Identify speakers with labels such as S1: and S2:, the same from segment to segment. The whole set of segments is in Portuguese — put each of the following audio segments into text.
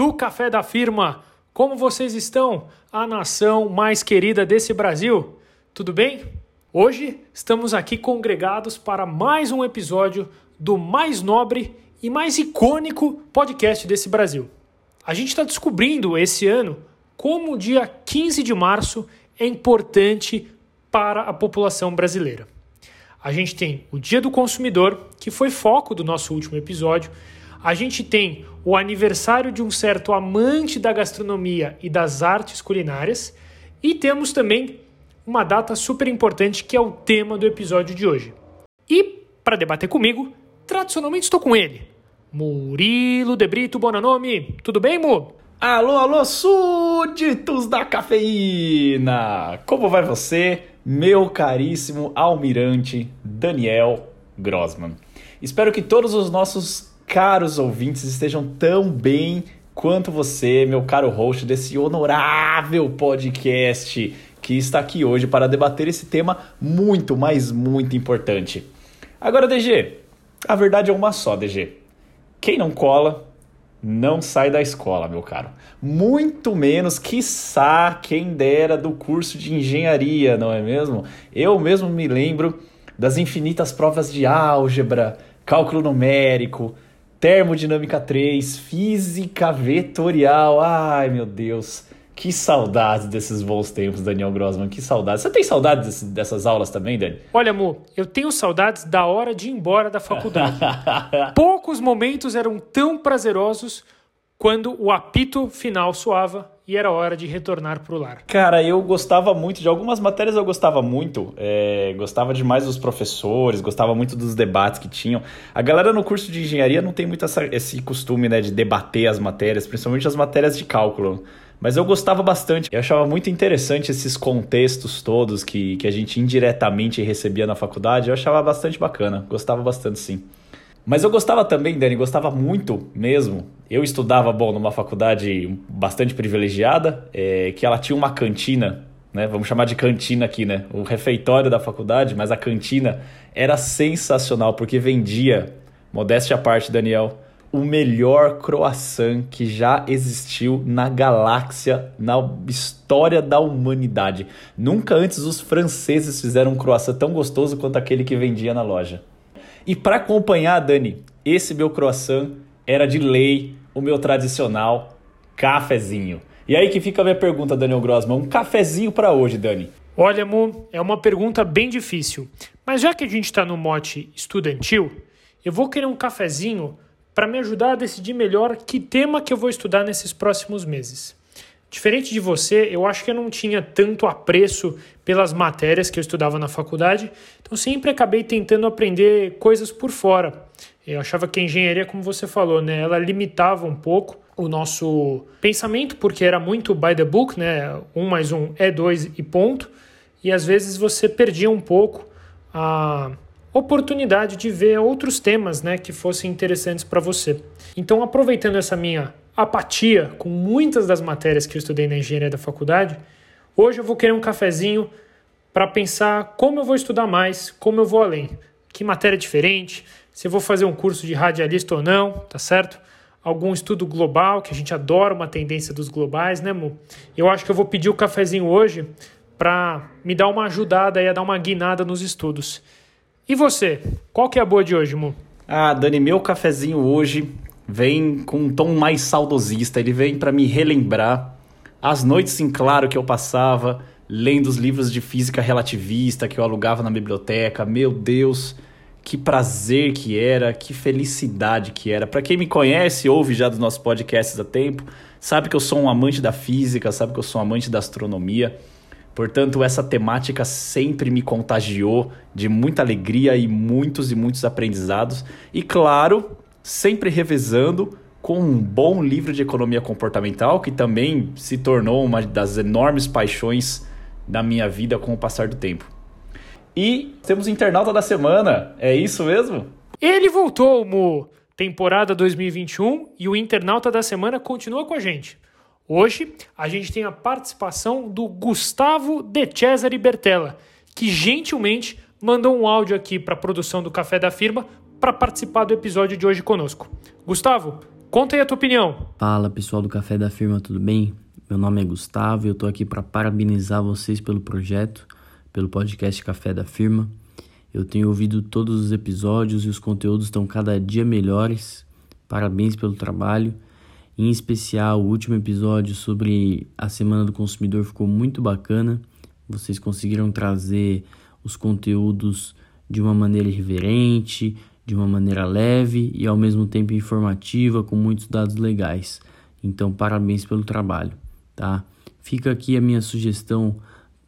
S1: do Café da Firma! Como vocês estão? A nação mais querida desse Brasil? Tudo bem? Hoje estamos aqui congregados para mais um episódio do mais nobre e mais icônico podcast desse Brasil. A gente está descobrindo esse ano como o dia 15 de março é importante para a população brasileira. A gente tem o Dia do Consumidor, que foi foco do nosso último episódio. A gente tem o aniversário de um certo amante da gastronomia e das artes culinárias. E temos também uma data super importante que é o tema do episódio de hoje. E, para debater comigo, tradicionalmente estou com ele, Murilo De Brito Bonanome. Tudo bem, Mu?
S2: Alô, alô, súditos da cafeína! Como vai você, meu caríssimo almirante Daniel Grossman? Espero que todos os nossos caros ouvintes estejam tão bem quanto você, meu caro host desse honorável podcast que está aqui hoje para debater esse tema muito, mas muito importante. Agora, DG, a verdade é uma só, DG. Quem não cola, não sai da escola, meu caro. Muito menos, quiçá, quem dera do curso de engenharia, não é mesmo? Eu mesmo me lembro das infinitas provas de álgebra, cálculo numérico, termodinâmica 3, física vetorial. Ai, meu Deus. Que saudades desses bons tempos, Daniel Grossman, que saudades. Você tem saudades desse, dessas aulas também, Dani?
S1: Olha, amor, eu tenho saudades da hora de ir embora da faculdade. Poucos momentos eram tão prazerosos quando o apito final soava e era hora de retornar para o lar.
S2: Cara, eu gostava muito de algumas matérias, eu gostava muito. É, gostava demais dos professores, gostava muito dos debates que tinham. A galera no curso de engenharia não tem muito essa, esse costume né, de debater as matérias, principalmente as matérias de cálculo. Mas eu gostava bastante. Eu achava muito interessante esses contextos todos que, que a gente indiretamente recebia na faculdade. Eu achava bastante bacana. Gostava bastante, sim. Mas eu gostava também, Dani, gostava muito mesmo. Eu estudava, bom, numa faculdade bastante privilegiada, é, que ela tinha uma cantina, né? Vamos chamar de cantina aqui, né? O refeitório da faculdade, mas a cantina era sensacional, porque vendia, modéstia à parte, Daniel, o melhor croissant que já existiu na galáxia, na história da humanidade. Nunca antes os franceses fizeram um croissant tão gostoso quanto aquele que vendia na loja. E para acompanhar, Dani, esse meu croissant era de lei o meu tradicional cafezinho. E aí que fica a minha pergunta, Daniel Grossman, um cafezinho para hoje, Dani?
S1: Olha, Mu, é uma pergunta bem difícil. Mas já que a gente está no mote estudantil, eu vou querer um cafezinho para me ajudar a decidir melhor que tema que eu vou estudar nesses próximos meses. Diferente de você, eu acho que eu não tinha tanto apreço pelas matérias que eu estudava na faculdade, então sempre acabei tentando aprender coisas por fora. Eu achava que a engenharia, como você falou, né, ela limitava um pouco o nosso pensamento, porque era muito by the book, né, um mais um é dois e ponto, e às vezes você perdia um pouco a oportunidade de ver outros temas né, que fossem interessantes para você. Então, aproveitando essa minha apatia com muitas das matérias que eu estudei na engenharia da faculdade, hoje eu vou querer um cafezinho para pensar como eu vou estudar mais, como eu vou além, que matéria diferente, se eu vou fazer um curso de radialista ou não, tá certo? Algum estudo global, que a gente adora uma tendência dos globais, né, Mu? Eu acho que eu vou pedir o cafezinho hoje para me dar uma ajudada e a dar uma guinada nos estudos. E você? Qual que é a boa de hoje, Mu?
S2: Ah, Dani, meu cafezinho hoje vem com um tom mais saudosista. Ele vem para me relembrar as noites em claro que eu passava lendo os livros de física relativista que eu alugava na biblioteca. Meu Deus, que prazer que era, que felicidade que era. Para quem me conhece, ouve já dos nossos podcasts há tempo, sabe que eu sou um amante da física, sabe que eu sou um amante da astronomia. Portanto, essa temática sempre me contagiou de muita alegria e muitos e muitos aprendizados. E claro, sempre revezando com um bom livro de economia comportamental, que também se tornou uma das enormes paixões da minha vida com o passar do tempo. E temos internauta da semana, é isso mesmo?
S1: Ele voltou, Mo! Temporada 2021 e o internauta da semana continua com a gente. Hoje a gente tem a participação do Gustavo De Cesare Bertella, que gentilmente mandou um áudio aqui para a produção do Café da Firma para participar do episódio de hoje conosco. Gustavo, Conta aí a tua opinião.
S3: Fala pessoal do Café da Firma, tudo bem? Meu nome é Gustavo e eu tô aqui para parabenizar vocês pelo projeto, pelo podcast Café da Firma. Eu tenho ouvido todos os episódios e os conteúdos estão cada dia melhores. Parabéns pelo trabalho. Em especial, o último episódio sobre a Semana do Consumidor ficou muito bacana. Vocês conseguiram trazer os conteúdos de uma maneira irreverente, de uma maneira leve e ao mesmo tempo informativa, com muitos dados legais. Então, parabéns pelo trabalho, tá? Fica aqui a minha sugestão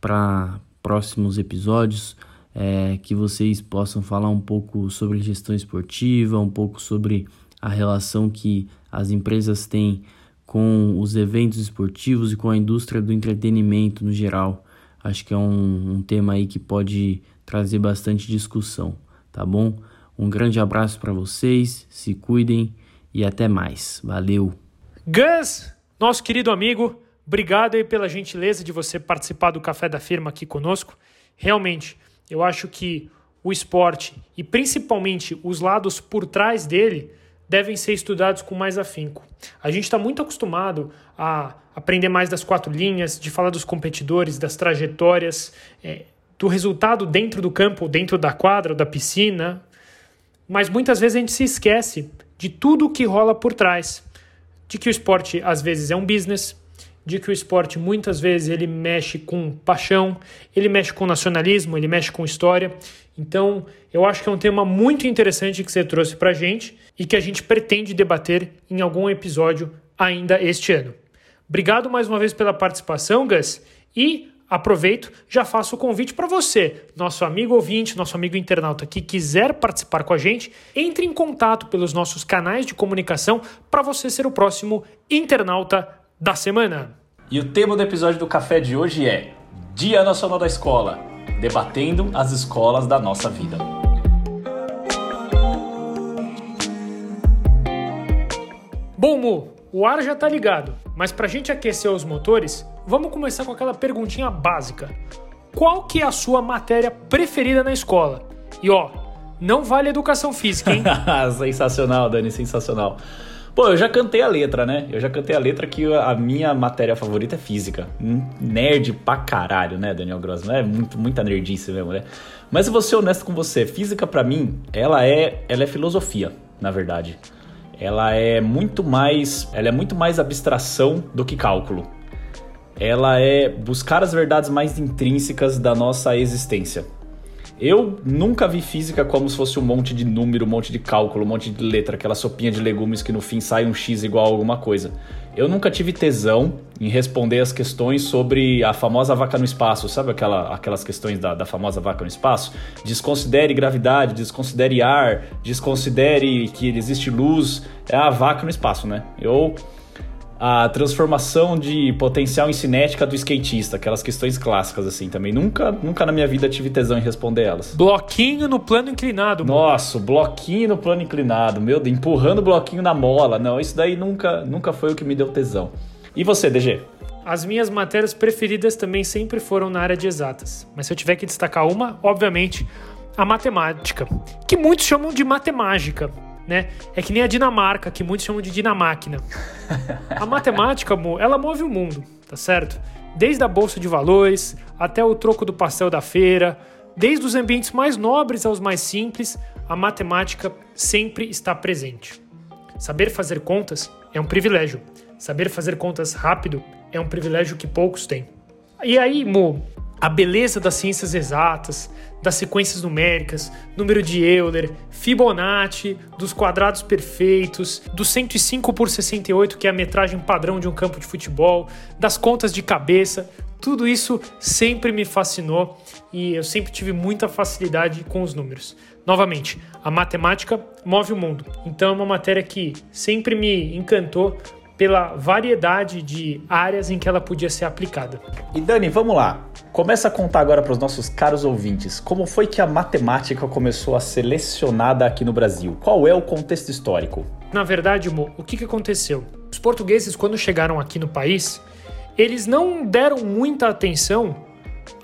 S3: para próximos episódios, é, que vocês possam falar um pouco sobre gestão esportiva, um pouco sobre a relação que as empresas têm com os eventos esportivos e com a indústria do entretenimento no geral. Acho que é um, um tema aí que pode trazer bastante discussão, tá bom? Um grande abraço para vocês, se cuidem e até mais. Valeu!
S1: Gus, nosso querido amigo, obrigado aí pela gentileza de você participar do Café da Firma aqui conosco. Realmente, eu acho que o esporte e principalmente os lados por trás dele devem ser estudados com mais afinco. A gente está muito acostumado a aprender mais das quatro linhas, de falar dos competidores, das trajetórias, é, do resultado dentro do campo, dentro da quadra, da piscina, mas muitas vezes a gente se esquece de tudo o que rola por trás, de que o esporte às vezes é um business, de que o esporte muitas vezes ele mexe com paixão, ele mexe com nacionalismo, ele mexe com história. Então, eu acho que é um tema muito interessante que você trouxe para gente e que a gente pretende debater em algum episódio ainda este ano. Obrigado mais uma vez pela participação, Gus, e aproveito, já faço o convite para você, nosso amigo ouvinte, nosso amigo internauta que quiser participar com a gente, entre em contato pelos nossos canais de comunicação para você ser o próximo internauta da semana.
S2: E o tema do episódio do café de hoje é Dia Nacional da Escola, debatendo as escolas da nossa vida.
S1: Bom, Mu, o ar já tá ligado, mas pra gente aquecer os motores, vamos começar com aquela perguntinha básica. Qual que é a sua matéria preferida na escola? E ó, não vale educação física, hein?
S2: sensacional, Dani, sensacional. Pô, eu já cantei a letra, né? Eu já cantei a letra que a minha matéria favorita é física. Nerd pra caralho, né, Daniel Grossman? É muito, muita nerdice mesmo, né? Mas eu vou ser honesto com você, física para mim, ela é, ela é filosofia, na verdade ela é muito mais, ela é muito mais abstração do que cálculo. Ela é buscar as verdades mais intrínsecas da nossa existência. Eu nunca vi física como se fosse um monte de número, um monte de cálculo, um monte de letra, aquela sopinha de legumes que no fim sai um x igual a alguma coisa. Eu nunca tive tesão em responder as questões sobre a famosa vaca no espaço, sabe aquela, aquelas questões da, da famosa vaca no espaço? Desconsidere gravidade, desconsidere ar, desconsidere que existe luz, é a vaca no espaço, né? Eu a transformação de potencial em cinética do skatista, aquelas questões clássicas assim também. Nunca, nunca na minha vida tive tesão em responder elas.
S1: Bloquinho no plano inclinado.
S2: Nossa, bloquinho no plano inclinado, meu Deus, empurrando o bloquinho na mola. Não, isso daí nunca, nunca foi o que me deu tesão. E você, DG?
S1: As minhas matérias preferidas também sempre foram na área de exatas. Mas se eu tiver que destacar uma, obviamente, a matemática, que muitos chamam de matemática né? É que nem a Dinamarca, que muitos chamam de Dinamáquina. A matemática, ela move o mundo, tá certo? Desde a bolsa de valores até o troco do pastel da feira, desde os ambientes mais nobres aos mais simples, a matemática sempre está presente. Saber fazer contas é um privilégio. Saber fazer contas rápido é um privilégio que poucos têm. E aí, Mo, a beleza das ciências exatas, das sequências numéricas, número de Euler, Fibonacci, dos quadrados perfeitos, do 105 por 68, que é a metragem padrão de um campo de futebol, das contas de cabeça, tudo isso sempre me fascinou e eu sempre tive muita facilidade com os números. Novamente, a matemática move o mundo, então é uma matéria que sempre me encantou pela variedade de áreas em que ela podia ser aplicada.
S2: E Dani, vamos lá. Começa a contar agora para os nossos caros ouvintes como foi que a matemática começou a ser lecionada aqui no Brasil. Qual é o contexto histórico?
S1: Na verdade, Mo, o que, que aconteceu? Os portugueses, quando chegaram aqui no país, eles não deram muita atenção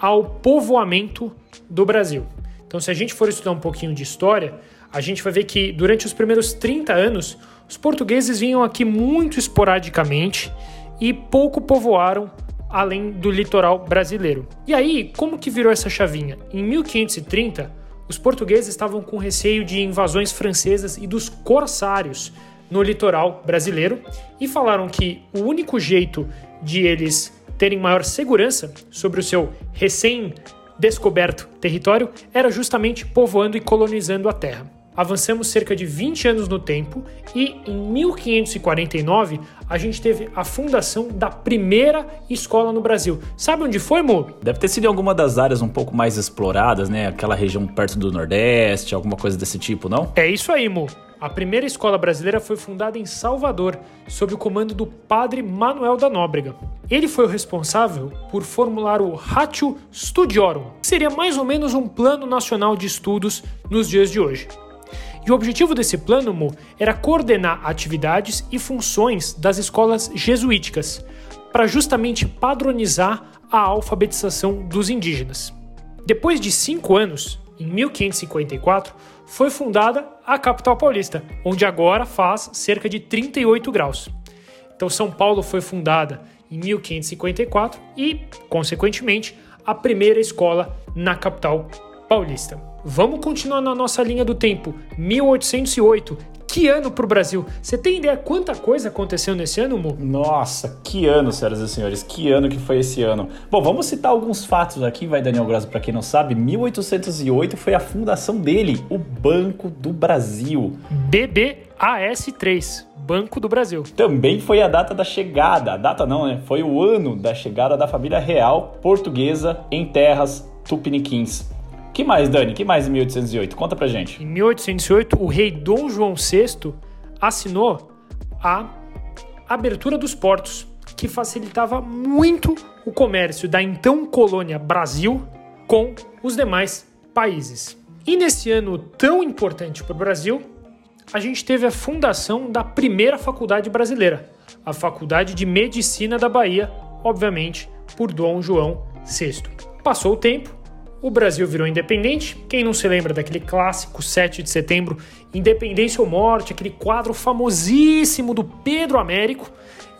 S1: ao povoamento do Brasil. Então, se a gente for estudar um pouquinho de história, a gente vai ver que durante os primeiros 30 anos, os portugueses vinham aqui muito esporadicamente e pouco povoaram além do litoral brasileiro. E aí, como que virou essa chavinha? Em 1530, os portugueses estavam com receio de invasões francesas e dos corsários no litoral brasileiro e falaram que o único jeito de eles terem maior segurança sobre o seu recém-descoberto território era justamente povoando e colonizando a terra avançamos cerca de 20 anos no tempo e em 1549 a gente teve a fundação da primeira escola no Brasil. Sabe onde foi, Mu?
S2: Deve ter sido em alguma das áreas um pouco mais exploradas, né? Aquela região perto do Nordeste, alguma coisa desse tipo, não?
S1: É isso aí, Mu. A primeira escola brasileira foi fundada em Salvador, sob o comando do padre Manuel da Nóbrega. Ele foi o responsável por formular o Ratio Studiorum, que seria mais ou menos um plano nacional de estudos nos dias de hoje. E o objetivo desse plano Mo, era coordenar atividades e funções das escolas jesuíticas, para justamente padronizar a alfabetização dos indígenas. Depois de cinco anos, em 1554, foi fundada a capital paulista, onde agora faz cerca de 38 graus. Então, São Paulo foi fundada em 1554 e, consequentemente, a primeira escola na capital paulista. Vamos continuar na nossa linha do tempo. 1808. Que ano para o Brasil? Você tem ideia quanta coisa aconteceu nesse ano, Mo?
S2: Nossa, que ano, senhoras e senhores. Que ano que foi esse ano. Bom, vamos citar alguns fatos aqui, vai, Daniel Grosso, para quem não sabe. 1808 foi a fundação dele, o Banco do Brasil.
S1: BBAS3, Banco do Brasil.
S2: Também foi a data da chegada, a data não, né? Foi o ano da chegada da família real portuguesa em terras tupiniquins que mais, Dani? que mais em 1808? Conta pra gente.
S1: Em 1808, o rei Dom João VI assinou a abertura dos portos, que facilitava muito o comércio da então colônia Brasil com os demais países. E nesse ano tão importante para o Brasil, a gente teve a fundação da primeira faculdade brasileira, a Faculdade de Medicina da Bahia, obviamente por Dom João VI. Passou o tempo, o Brasil virou independente. Quem não se lembra daquele clássico 7 de setembro, Independência ou Morte, aquele quadro famosíssimo do Pedro Américo.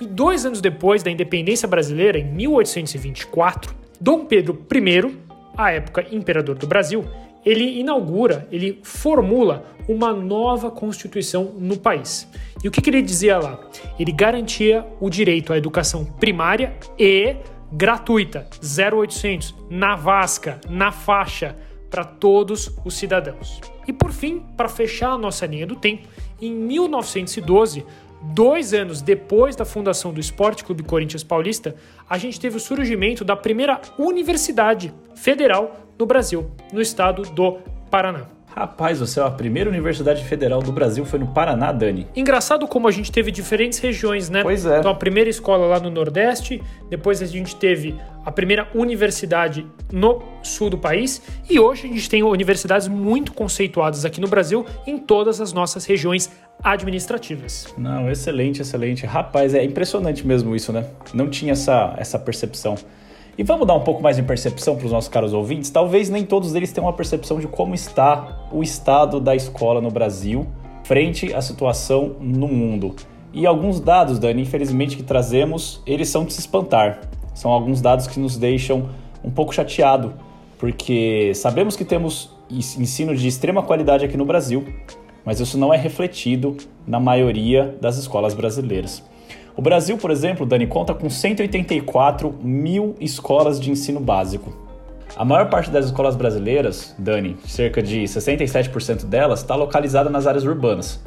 S1: E dois anos depois da independência brasileira, em 1824, Dom Pedro I, à época imperador do Brasil, ele inaugura, ele formula uma nova constituição no país. E o que, que ele dizia lá? Ele garantia o direito à educação primária e gratuita, 0800, na Vasca, na faixa, para todos os cidadãos. E por fim, para fechar a nossa linha do tempo, em 1912, dois anos depois da fundação do Esporte Clube Corinthians Paulista, a gente teve o surgimento da primeira universidade federal no Brasil, no estado do Paraná.
S2: Rapaz, você é a primeira universidade federal do Brasil foi no Paraná, Dani.
S1: Engraçado como a gente teve diferentes regiões, né?
S2: Pois é.
S1: Então a primeira escola lá no Nordeste, depois a gente teve a primeira universidade no sul do país e hoje a gente tem universidades muito conceituadas aqui no Brasil em todas as nossas regiões administrativas.
S2: Não, excelente, excelente. Rapaz, é impressionante mesmo isso, né? Não tinha essa, essa percepção. E vamos dar um pouco mais de percepção para os nossos caros ouvintes? Talvez nem todos eles tenham uma percepção de como está o estado da escola no Brasil frente à situação no mundo. E alguns dados, Dani, infelizmente que trazemos, eles são de se espantar. São alguns dados que nos deixam um pouco chateado, porque sabemos que temos ensino de extrema qualidade aqui no Brasil, mas isso não é refletido na maioria das escolas brasileiras. O Brasil, por exemplo, Dani, conta com 184 mil escolas de ensino básico. A maior parte das escolas brasileiras, Dani, cerca de 67% delas, está localizada nas áreas urbanas.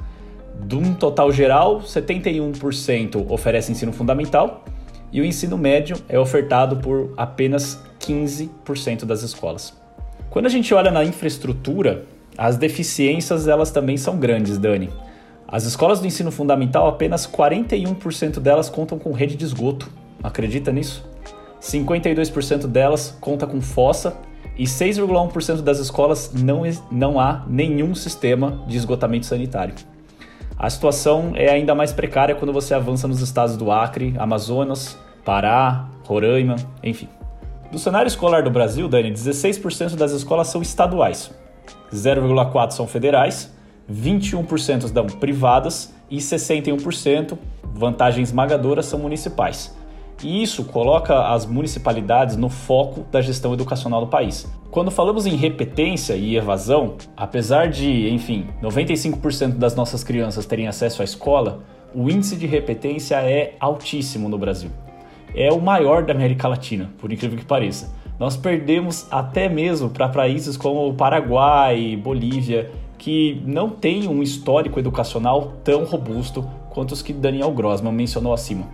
S2: De um total geral, 71% oferece ensino fundamental e o ensino médio é ofertado por apenas 15% das escolas. Quando a gente olha na infraestrutura, as deficiências elas também são grandes, Dani. As escolas do ensino fundamental, apenas 41% delas contam com rede de esgoto. Acredita nisso? 52% delas conta com fossa e 6,1% das escolas não, não há nenhum sistema de esgotamento sanitário. A situação é ainda mais precária quando você avança nos estados do Acre, Amazonas, Pará, Roraima, enfim. Do cenário escolar do Brasil, Dani, 16% das escolas são estaduais 0,4% são federais, 21% são privadas e 61%, vantagem esmagadora, são municipais. E isso coloca as municipalidades no foco da gestão educacional do país. Quando falamos em repetência e evasão, apesar de, enfim, 95% das nossas crianças terem acesso à escola, o índice de repetência é altíssimo no Brasil. É o maior da América Latina, por incrível que pareça. Nós perdemos até mesmo para países como o Paraguai, Bolívia, que não têm um histórico educacional tão robusto quanto os que Daniel Grossman mencionou acima.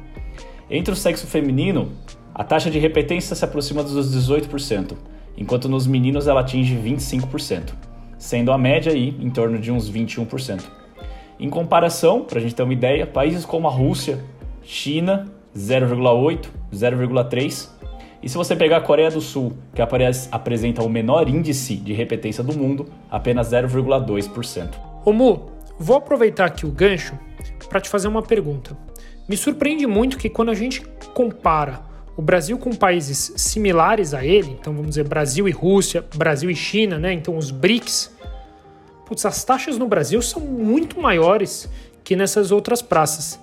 S2: Entre o sexo feminino, a taxa de repetência se aproxima dos 18%, enquanto nos meninos ela atinge 25%, sendo a média aí em torno de uns 21%. Em comparação, para a gente ter uma ideia, países como a Rússia, China, 0,8, 0,3. E se você pegar a Coreia do Sul, que apresenta o menor índice de repetência do mundo, apenas 0,2%.
S1: Ô Mu, vou aproveitar aqui o gancho para te fazer uma pergunta. Me surpreende muito que quando a gente compara o Brasil com países similares a ele, então vamos dizer Brasil e Rússia, Brasil e China, né? Então os BRICS, putz, as taxas no Brasil são muito maiores que nessas outras praças.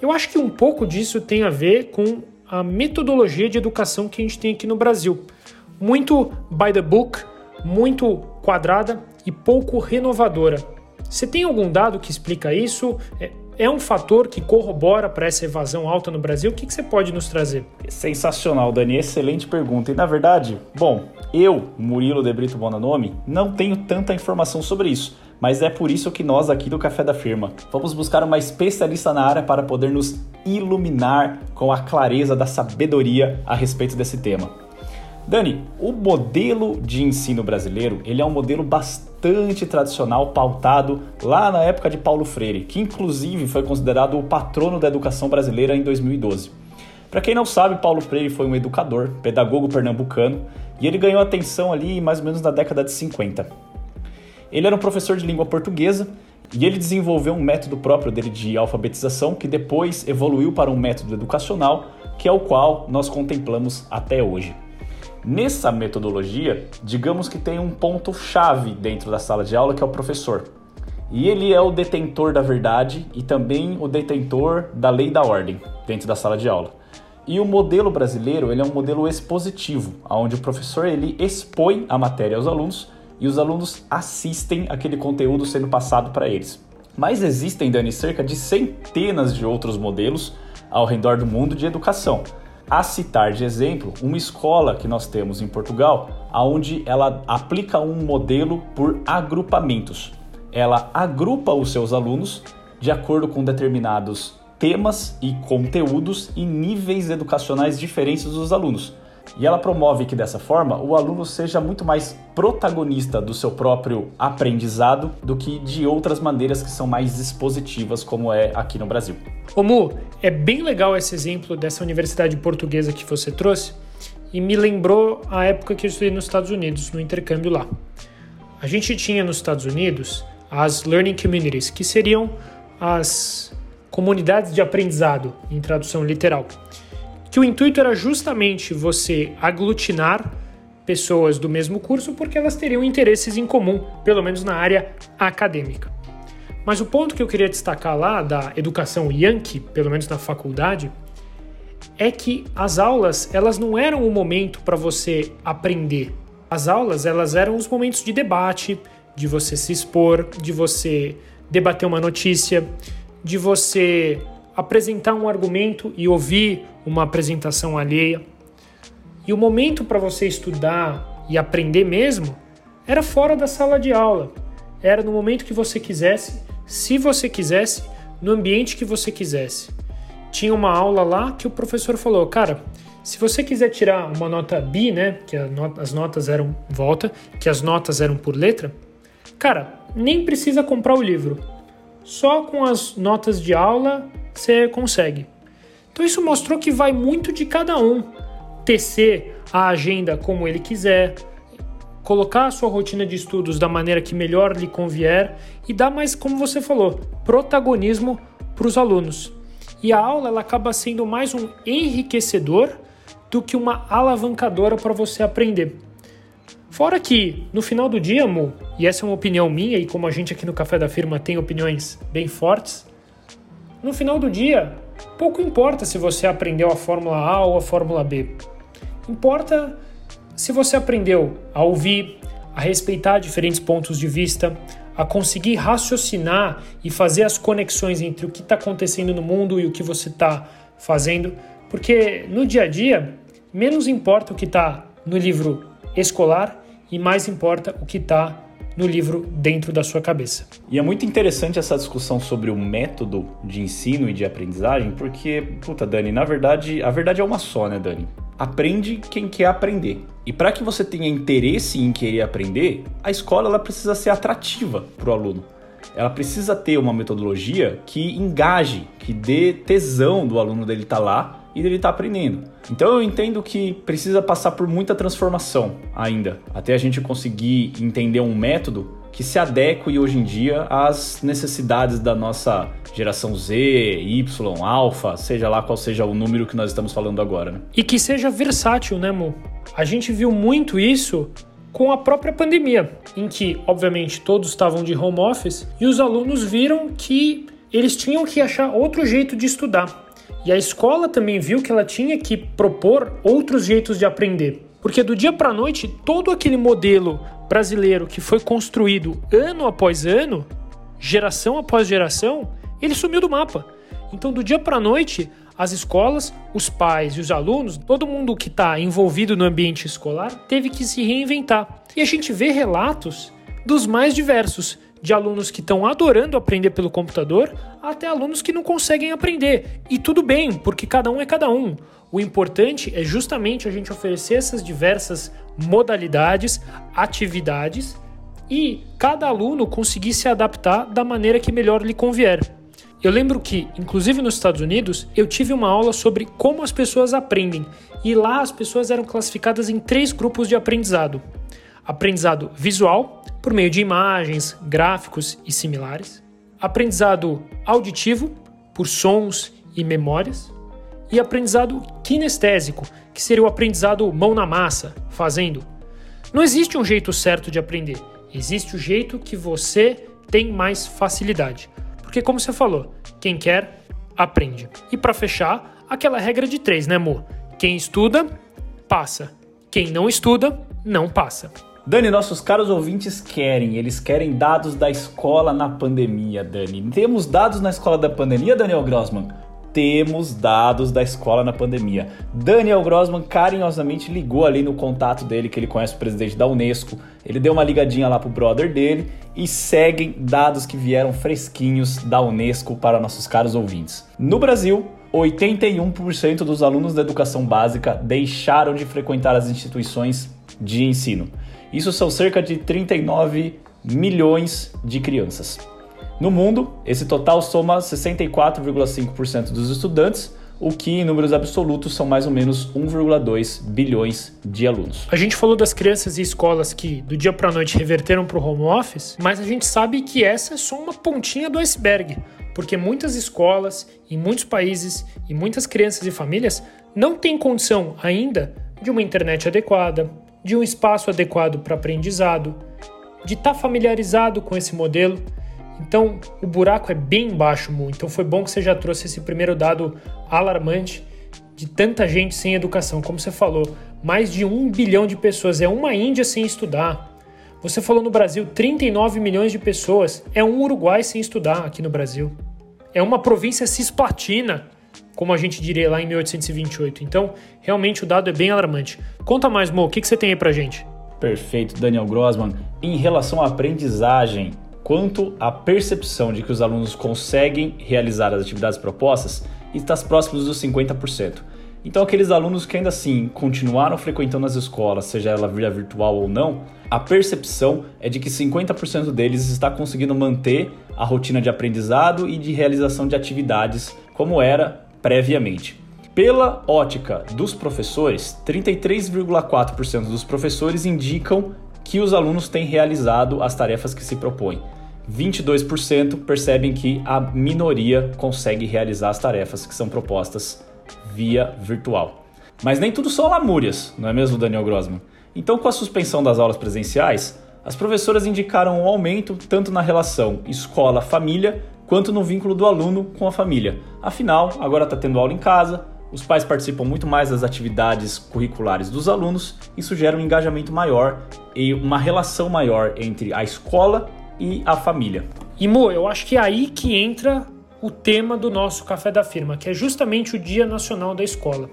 S1: Eu acho que um pouco disso tem a ver com a metodologia de educação que a gente tem aqui no Brasil. Muito by the book, muito quadrada e pouco renovadora. Você tem algum dado que explica isso? É, é um fator que corrobora para essa evasão alta no Brasil? O que, que você pode nos trazer?
S2: Sensacional, Dani. Excelente pergunta. E na verdade, bom, eu, Murilo de Brito Bonanome, não tenho tanta informação sobre isso. Mas é por isso que nós aqui do Café da Firma vamos buscar uma especialista na área para poder nos iluminar com a clareza da sabedoria a respeito desse tema. Dani, o modelo de ensino brasileiro ele é um modelo bastante tradicional, pautado lá na época de Paulo Freire, que inclusive foi considerado o patrono da educação brasileira em 2012. Para quem não sabe, Paulo Freire foi um educador, pedagogo pernambucano, e ele ganhou atenção ali mais ou menos na década de 50. Ele era um professor de língua portuguesa e ele desenvolveu um método próprio dele de alfabetização que depois evoluiu para um método educacional, que é o qual nós contemplamos até hoje. Nessa metodologia, digamos que tem um ponto-chave dentro da sala de aula que é o professor. E ele é o detentor da verdade e também o detentor da lei da ordem dentro da sala de aula. E o modelo brasileiro ele é um modelo expositivo, onde o professor ele expõe a matéria aos alunos e os alunos assistem aquele conteúdo sendo passado para eles. Mas existem, Dani, cerca de centenas de outros modelos ao redor do mundo de educação a citar de exemplo uma escola que nós temos em Portugal, onde ela aplica um modelo por agrupamentos. Ela agrupa os seus alunos de acordo com determinados temas e conteúdos e níveis educacionais diferentes dos alunos. E ela promove que dessa forma o aluno seja muito mais protagonista do seu próprio aprendizado do que de outras maneiras que são mais expositivas, como é aqui no Brasil.
S1: Ô Mu, é bem legal esse exemplo dessa universidade portuguesa que você trouxe e me lembrou a época que eu estudei nos Estados Unidos, no intercâmbio lá. A gente tinha nos Estados Unidos as Learning Communities, que seriam as comunidades de aprendizado, em tradução literal que o intuito era justamente você aglutinar pessoas do mesmo curso porque elas teriam interesses em comum, pelo menos na área acadêmica. Mas o ponto que eu queria destacar lá da educação Yankee, pelo menos na faculdade, é que as aulas elas não eram o momento para você aprender. As aulas elas eram os momentos de debate, de você se expor, de você debater uma notícia, de você apresentar um argumento e ouvir uma apresentação alheia. E o momento para você estudar e aprender mesmo era fora da sala de aula. Era no momento que você quisesse, se você quisesse, no ambiente que você quisesse. Tinha uma aula lá que o professor falou: "Cara, se você quiser tirar uma nota B, né, que as notas eram volta, que as notas eram por letra, cara, nem precisa comprar o livro. Só com as notas de aula você consegue. Então isso mostrou que vai muito de cada um tecer a agenda como ele quiser, colocar a sua rotina de estudos da maneira que melhor lhe convier e dar mais, como você falou, protagonismo para os alunos. E a aula ela acaba sendo mais um enriquecedor do que uma alavancadora para você aprender. Fora que, no final do dia, Mu, e essa é uma opinião minha, e como a gente aqui no Café da Firma tem opiniões bem fortes, no final do dia, pouco importa se você aprendeu a Fórmula A ou a Fórmula B. Importa se você aprendeu a ouvir, a respeitar diferentes pontos de vista, a conseguir raciocinar e fazer as conexões entre o que está acontecendo no mundo e o que você está fazendo, porque no dia a dia, menos importa o que está no livro escolar e mais importa o que está no livro dentro da sua cabeça.
S2: E é muito interessante essa discussão sobre o método de ensino e de aprendizagem, porque, puta, Dani, na verdade, a verdade é uma só, né, Dani? Aprende quem quer aprender. E para que você tenha interesse em querer aprender, a escola ela precisa ser atrativa para o aluno. Ela precisa ter uma metodologia que engaje, que dê tesão do aluno dele estar tá lá e dele estar tá aprendendo. Então eu entendo que precisa passar por muita transformação ainda, até a gente conseguir entender um método que se adeque hoje em dia às necessidades da nossa geração Z, Y, alfa, seja lá qual seja o número que nós estamos falando agora. Né?
S1: E que seja versátil, né, Mo? A gente viu muito isso com a própria pandemia, em que, obviamente, todos estavam de home office e os alunos viram que eles tinham que achar outro jeito de estudar. E a escola também viu que ela tinha que propor outros jeitos de aprender. Porque do dia para a noite, todo aquele modelo brasileiro que foi construído ano após ano, geração após geração, ele sumiu do mapa. Então, do dia para a noite, as escolas, os pais e os alunos, todo mundo que está envolvido no ambiente escolar, teve que se reinventar. E a gente vê relatos dos mais diversos, de alunos que estão adorando aprender pelo computador até alunos que não conseguem aprender. E tudo bem, porque cada um é cada um. O importante é justamente a gente oferecer essas diversas modalidades, atividades e cada aluno conseguir se adaptar da maneira que melhor lhe convier. Eu lembro que, inclusive nos Estados Unidos, eu tive uma aula sobre como as pessoas aprendem, e lá as pessoas eram classificadas em três grupos de aprendizado: aprendizado visual, por meio de imagens, gráficos e similares, aprendizado auditivo, por sons e memórias, e aprendizado kinestésico, que seria o aprendizado mão na massa, fazendo. Não existe um jeito certo de aprender, existe o jeito que você tem mais facilidade. Porque, como você falou, quem quer, aprende. E para fechar, aquela regra de três, né, amor? Quem estuda, passa. Quem não estuda, não passa.
S2: Dani, nossos caros ouvintes querem, eles querem dados da escola na pandemia, Dani. Temos dados na escola da pandemia, Daniel Grossman? Temos dados da escola na pandemia. Daniel Grossman carinhosamente ligou ali no contato dele, que ele conhece o presidente da Unesco. Ele deu uma ligadinha lá pro brother dele e seguem dados que vieram fresquinhos da Unesco para nossos caros ouvintes. No Brasil, 81% dos alunos da educação básica deixaram de frequentar as instituições de ensino. Isso são cerca de 39 milhões de crianças. No mundo, esse total soma 64,5% dos estudantes, o que em números absolutos são mais ou menos 1,2 bilhões de alunos.
S1: A gente falou das crianças e escolas que do dia para a noite reverteram para o home office, mas a gente sabe que essa é só uma pontinha do iceberg, porque muitas escolas, em muitos países e muitas crianças e famílias não têm condição ainda de uma internet adequada, de um espaço adequado para aprendizado, de estar tá familiarizado com esse modelo. Então, o buraco é bem baixo, Mu. Então, foi bom que você já trouxe esse primeiro dado alarmante de tanta gente sem educação. Como você falou, mais de um bilhão de pessoas. É uma Índia sem estudar. Você falou no Brasil 39 milhões de pessoas. É um Uruguai sem estudar aqui no Brasil. É uma província cisplatina como a gente diria lá em 1828. Então, realmente o dado é bem alarmante. Conta mais, Mo, o que, que você tem aí pra gente?
S2: Perfeito, Daniel Grossman. Em relação à aprendizagem, quanto à percepção de que os alunos conseguem realizar as atividades propostas, está próximos dos 50%. Então, aqueles alunos que ainda assim continuaram frequentando as escolas, seja ela via virtual ou não, a percepção é de que 50% deles está conseguindo manter a rotina de aprendizado e de realização de atividades como era previamente. Pela ótica dos professores, 33,4% dos professores indicam que os alunos têm realizado as tarefas que se propõem. 22% percebem que a minoria consegue realizar as tarefas que são propostas via virtual. Mas nem tudo são lamúrias, não é mesmo, Daniel Grossman? Então, com a suspensão das aulas presenciais, as professoras indicaram um aumento tanto na relação escola-família quanto no vínculo do aluno com a família. Afinal, agora está tendo aula em casa, os pais participam muito mais das atividades curriculares dos alunos, isso gera um engajamento maior e uma relação maior entre a escola e a família.
S1: E Mo, eu acho que é aí que entra o tema do nosso Café da Firma, que é justamente o Dia Nacional da Escola.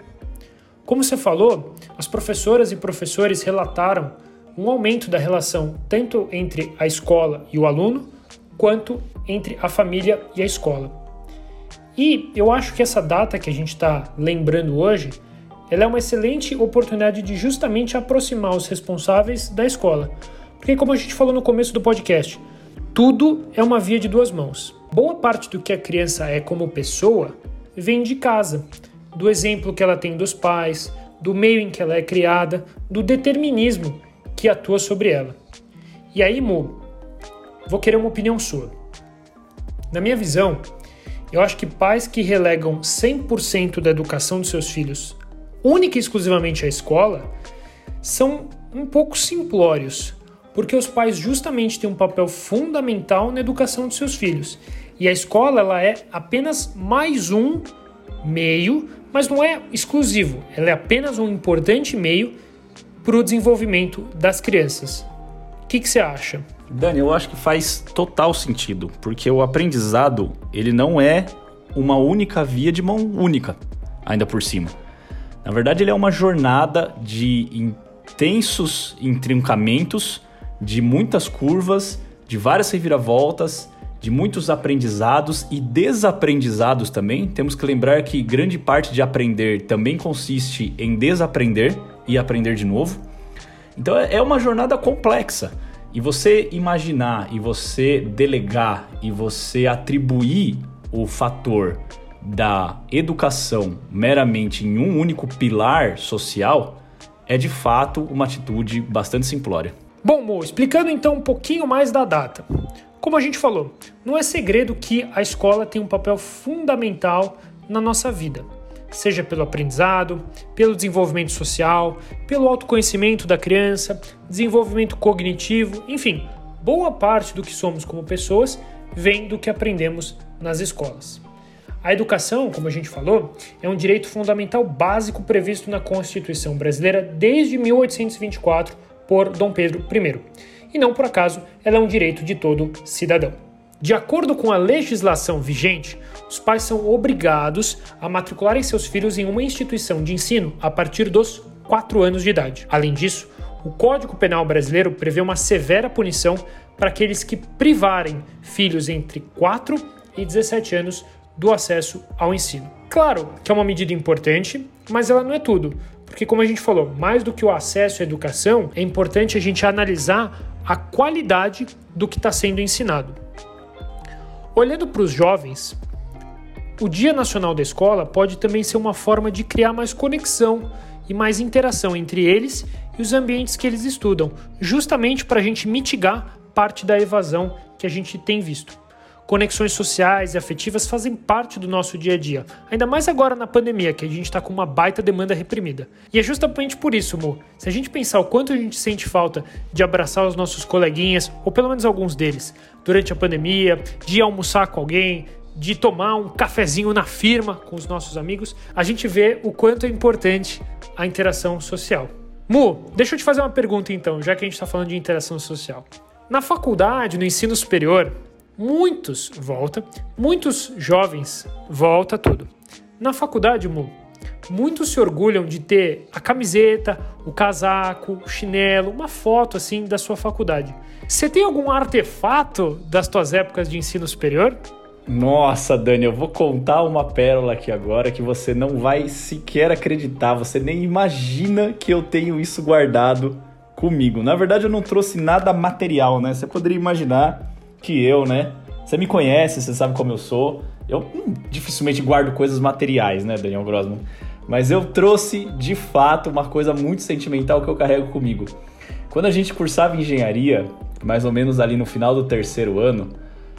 S1: Como você falou, as professoras e professores relataram um aumento da relação tanto entre a escola e o aluno, quanto entre a família e a escola. E eu acho que essa data que a gente está lembrando hoje, ela é uma excelente oportunidade de justamente aproximar os responsáveis da escola. Porque como a gente falou no começo do podcast, tudo é uma via de duas mãos. Boa parte do que a criança é como pessoa vem de casa, do exemplo que ela tem dos pais, do meio em que ela é criada, do determinismo que atua sobre ela. E aí, Mo, vou querer uma opinião sua. Na minha visão, eu acho que pais que relegam 100% da educação dos seus filhos única e exclusivamente à escola são um pouco simplórios, porque os pais justamente têm um papel fundamental na educação dos seus filhos. E a escola ela é apenas mais um meio, mas não é exclusivo, ela é apenas um importante meio para o desenvolvimento das crianças. O que, você acha?
S2: Dani, eu acho que faz total sentido, porque o aprendizado ele não é uma única via de mão única, ainda por cima. Na verdade, ele é uma jornada de intensos intrincamentos, de muitas curvas, de várias reviravoltas, de muitos aprendizados e desaprendizados também. Temos que lembrar que grande parte de aprender também consiste em desaprender e aprender de novo. Então é uma jornada complexa. E você imaginar e você delegar e você atribuir o fator da educação meramente em um único pilar social é de fato uma atitude bastante simplória.
S1: Bom, Mo, explicando então um pouquinho mais da data. Como a gente falou, não é segredo que a escola tem um papel fundamental na nossa vida seja pelo aprendizado, pelo desenvolvimento social, pelo autoconhecimento da criança, desenvolvimento cognitivo, enfim, boa parte do que somos como pessoas vem do que aprendemos nas escolas. A educação, como a gente falou, é um direito fundamental básico previsto na Constituição brasileira desde 1824 por Dom Pedro I. E não por acaso, ela é um direito de todo cidadão. De acordo com a legislação vigente, os pais são obrigados a matricularem seus filhos em uma instituição de ensino a partir dos 4 anos de idade. Além disso, o Código Penal brasileiro prevê uma severa punição para aqueles que privarem filhos entre 4 e 17 anos do acesso ao ensino. Claro que é uma medida importante, mas ela não é tudo, porque, como a gente falou, mais do que o acesso à educação, é importante a gente analisar a qualidade do que está sendo ensinado. Olhando para os jovens, o Dia Nacional da Escola pode também ser uma forma de criar mais conexão e mais interação entre eles e os ambientes que eles estudam, justamente para a gente mitigar parte da evasão que a gente tem visto. Conexões sociais e afetivas fazem parte do nosso dia a dia, ainda mais agora na pandemia, que a gente está com uma baita demanda reprimida. E é justamente por isso, Mo, se a gente pensar o quanto a gente sente falta de abraçar os nossos coleguinhas, ou pelo menos alguns deles, durante a pandemia, de almoçar com alguém, de tomar um cafezinho na firma com os nossos amigos, a gente vê o quanto é importante a interação social. Mu, deixa eu te fazer uma pergunta então, já que a gente está falando de interação social. Na faculdade, no ensino superior, muitos volta, muitos jovens volta tudo. Na faculdade, Mu, muitos se orgulham de ter a camiseta, o casaco, o chinelo, uma foto assim da sua faculdade. Você tem algum artefato das tuas épocas de ensino superior?
S2: Nossa, Dani, eu vou contar uma pérola aqui agora que você não vai sequer acreditar, você nem imagina que eu tenho isso guardado comigo. Na verdade, eu não trouxe nada material, né? Você poderia imaginar que eu, né? Você me conhece, você sabe como eu sou. Eu hum, dificilmente guardo coisas materiais, né, Daniel Grossman? Mas eu trouxe, de fato, uma coisa muito sentimental que eu carrego comigo. Quando a gente cursava engenharia, mais ou menos ali no final do terceiro ano,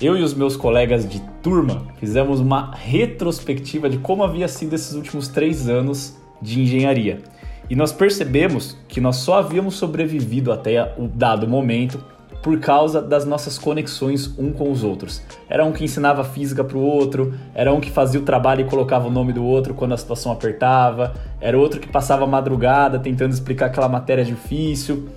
S2: eu e os meus colegas de turma fizemos uma retrospectiva de como havia sido esses últimos três anos de engenharia. E nós percebemos que nós só havíamos sobrevivido até o dado momento por causa das nossas conexões um com os outros. Era um que ensinava física para o outro, era um que fazia o trabalho e colocava o nome do outro quando a situação apertava, era outro que passava madrugada tentando explicar aquela matéria difícil.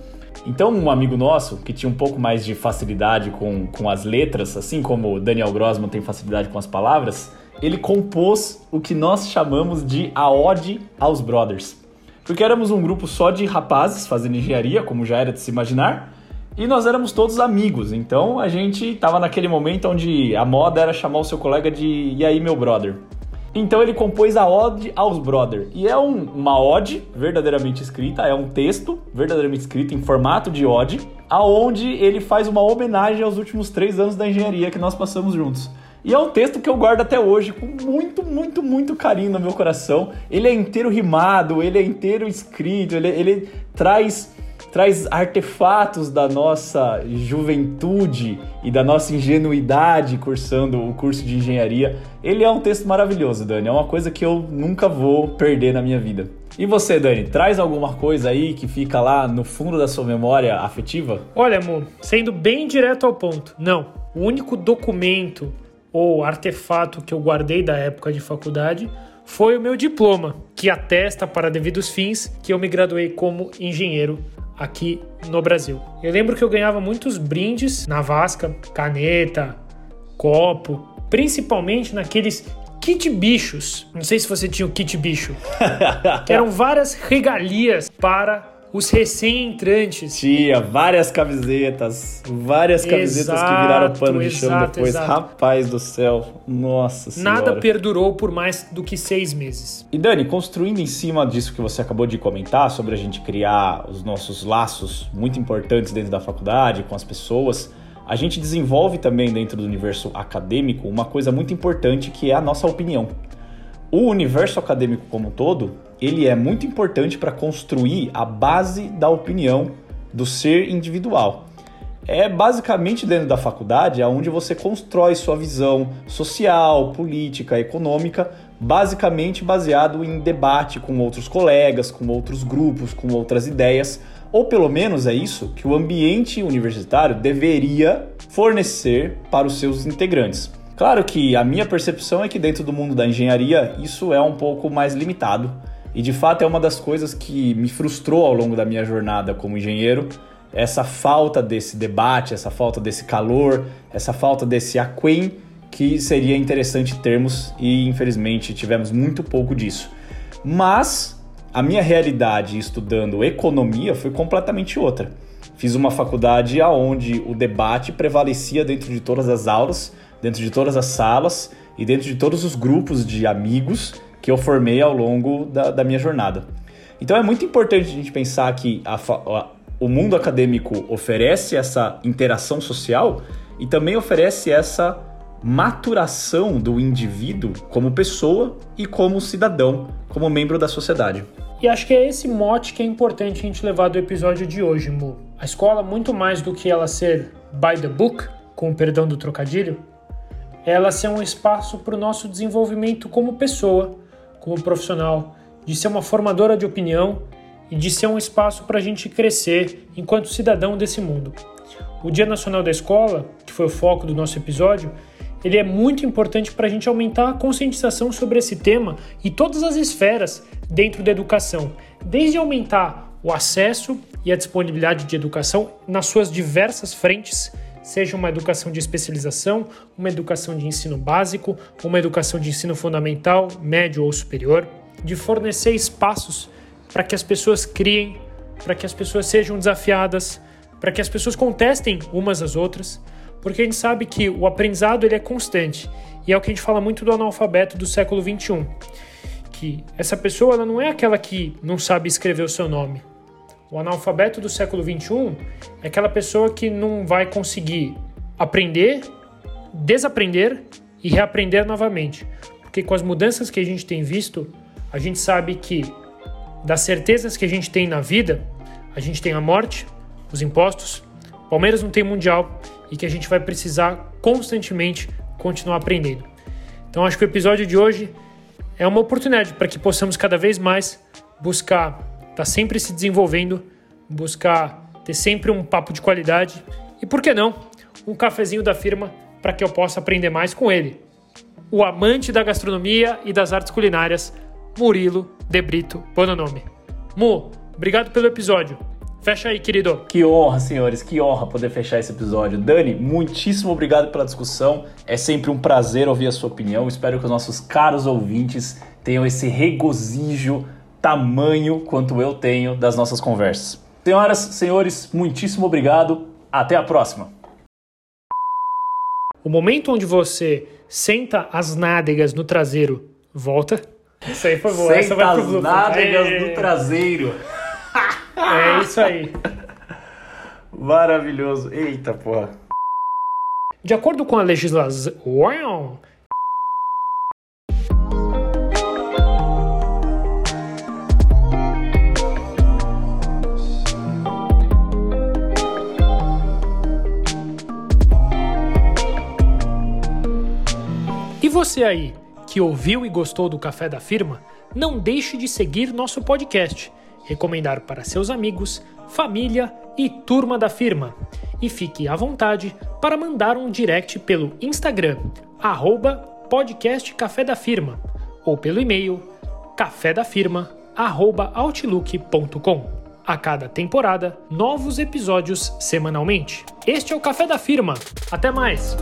S2: Então, um amigo nosso, que tinha um pouco mais de facilidade com, com as letras, assim como Daniel Grossman tem facilidade com as palavras, ele compôs o que nós chamamos de a Ode aos Brothers. Porque éramos um grupo só de rapazes fazendo engenharia, como já era de se imaginar, e nós éramos todos amigos, então a gente estava naquele momento onde a moda era chamar o seu colega de E aí, meu brother? Então ele compôs a Ode aos Brother. E é um, uma ode verdadeiramente escrita, é um texto verdadeiramente escrito em formato de ode, aonde ele faz uma homenagem aos últimos três anos da engenharia que nós passamos juntos. E é um texto que eu guardo até hoje com muito, muito, muito carinho no meu coração. Ele é inteiro rimado, ele é inteiro escrito, ele, ele traz traz artefatos da nossa juventude e da nossa ingenuidade cursando o curso de engenharia. Ele é um texto maravilhoso, Dani. É uma coisa que eu nunca vou perder na minha vida. E você, Dani, traz alguma coisa aí que fica lá no fundo da sua memória afetiva?
S1: Olha, amor, sendo bem direto ao ponto, não. O único documento ou artefato que eu guardei da época de faculdade foi o meu diploma, que atesta para devidos fins que eu me graduei como engenheiro aqui no Brasil. Eu lembro que eu ganhava muitos brindes na Vasca, caneta, copo, principalmente naqueles kit bichos. Não sei se você tinha o kit bicho. que eram várias regalias para os recém-entrantes.
S2: Tinha várias camisetas, várias camisetas exato, que viraram pano de chão depois. Exato. Rapaz do céu, nossa
S1: senhora. Nada perdurou por mais do que seis meses.
S2: E Dani, construindo em cima disso que você acabou de comentar, sobre a gente criar os nossos laços muito importantes dentro da faculdade, com as pessoas, a gente desenvolve também dentro do universo acadêmico uma coisa muito importante que é a nossa opinião. O universo acadêmico como um todo, ele é muito importante para construir a base da opinião do ser individual. É basicamente dentro da faculdade onde você constrói sua visão social, política, econômica, basicamente baseado em debate com outros colegas, com outros grupos, com outras ideias, ou pelo menos é isso que o ambiente universitário deveria fornecer para os seus integrantes. Claro que a minha percepção é que dentro do mundo da engenharia isso é um pouco mais limitado. E de fato é uma das coisas que me frustrou ao longo da minha jornada como engenheiro, essa falta desse debate, essa falta desse calor, essa falta desse aquém que seria interessante termos e infelizmente tivemos muito pouco disso. Mas a minha realidade estudando economia foi completamente outra. Fiz uma faculdade aonde o debate prevalecia dentro de todas as aulas dentro de todas as salas e dentro de todos os grupos de amigos que eu formei ao longo da, da minha jornada. Então é muito importante a gente pensar que a, a, o mundo acadêmico oferece essa interação social e também oferece essa maturação do indivíduo como pessoa e como cidadão, como membro da sociedade.
S1: E acho que é esse mote que é importante a gente levar do episódio de hoje, Mu. A escola, muito mais do que ela ser by the book, com o perdão do trocadilho, ela ser um espaço para o nosso desenvolvimento como pessoa, como profissional, de ser uma formadora de opinião e de ser um espaço para a gente crescer enquanto cidadão desse mundo. O Dia Nacional da Escola, que foi o foco do nosso episódio, ele é muito importante para a gente aumentar a conscientização sobre esse tema e todas as esferas dentro da educação, desde aumentar o acesso e a disponibilidade de educação nas suas diversas frentes, seja uma educação de especialização, uma educação de ensino básico, uma educação de ensino fundamental, médio ou superior, de fornecer espaços para que as pessoas criem, para que as pessoas sejam desafiadas, para que as pessoas contestem umas às outras, porque a gente sabe que o aprendizado ele é constante e é o que a gente fala muito do analfabeto do século 21, que essa pessoa ela não é aquela que não sabe escrever o seu nome, o analfabeto do século XXI é aquela pessoa que não vai conseguir aprender, desaprender e reaprender novamente. Porque com as mudanças que a gente tem visto, a gente sabe que das certezas que a gente tem na vida, a gente tem a morte, os impostos, Palmeiras não tem mundial e que a gente vai precisar constantemente continuar aprendendo. Então acho que o episódio de hoje é uma oportunidade para que possamos cada vez mais buscar tá sempre se desenvolvendo, buscar ter sempre um papo de qualidade e, por que não, um cafezinho da firma para que eu possa aprender mais com ele. O amante da gastronomia e das artes culinárias, Murilo De Brito Bonanome. Mu, obrigado pelo episódio. Fecha aí, querido.
S2: Que honra, senhores, que honra poder fechar esse episódio. Dani, muitíssimo obrigado pela discussão. É sempre um prazer ouvir a sua opinião. Espero que os nossos caros ouvintes tenham esse regozijo tamanho quanto eu tenho das nossas conversas. Senhoras, senhores, muitíssimo obrigado. Até a próxima.
S1: O momento onde você senta as nádegas no traseiro, volta.
S2: Isso aí foi bom. Senta Essa vai pro as nádegas é... no traseiro.
S1: É isso aí.
S2: Maravilhoso. Eita porra.
S1: De acordo com a legislação. E você aí, que ouviu e gostou do Café da Firma, não deixe de seguir nosso podcast recomendar para seus amigos, família e turma da firma. E fique à vontade para mandar um direct pelo Instagram, arroba podcast Café da Firma, ou pelo e-mail cafedafirma.outlook.com. A cada temporada, novos episódios semanalmente. Este é o Café da Firma. Até mais!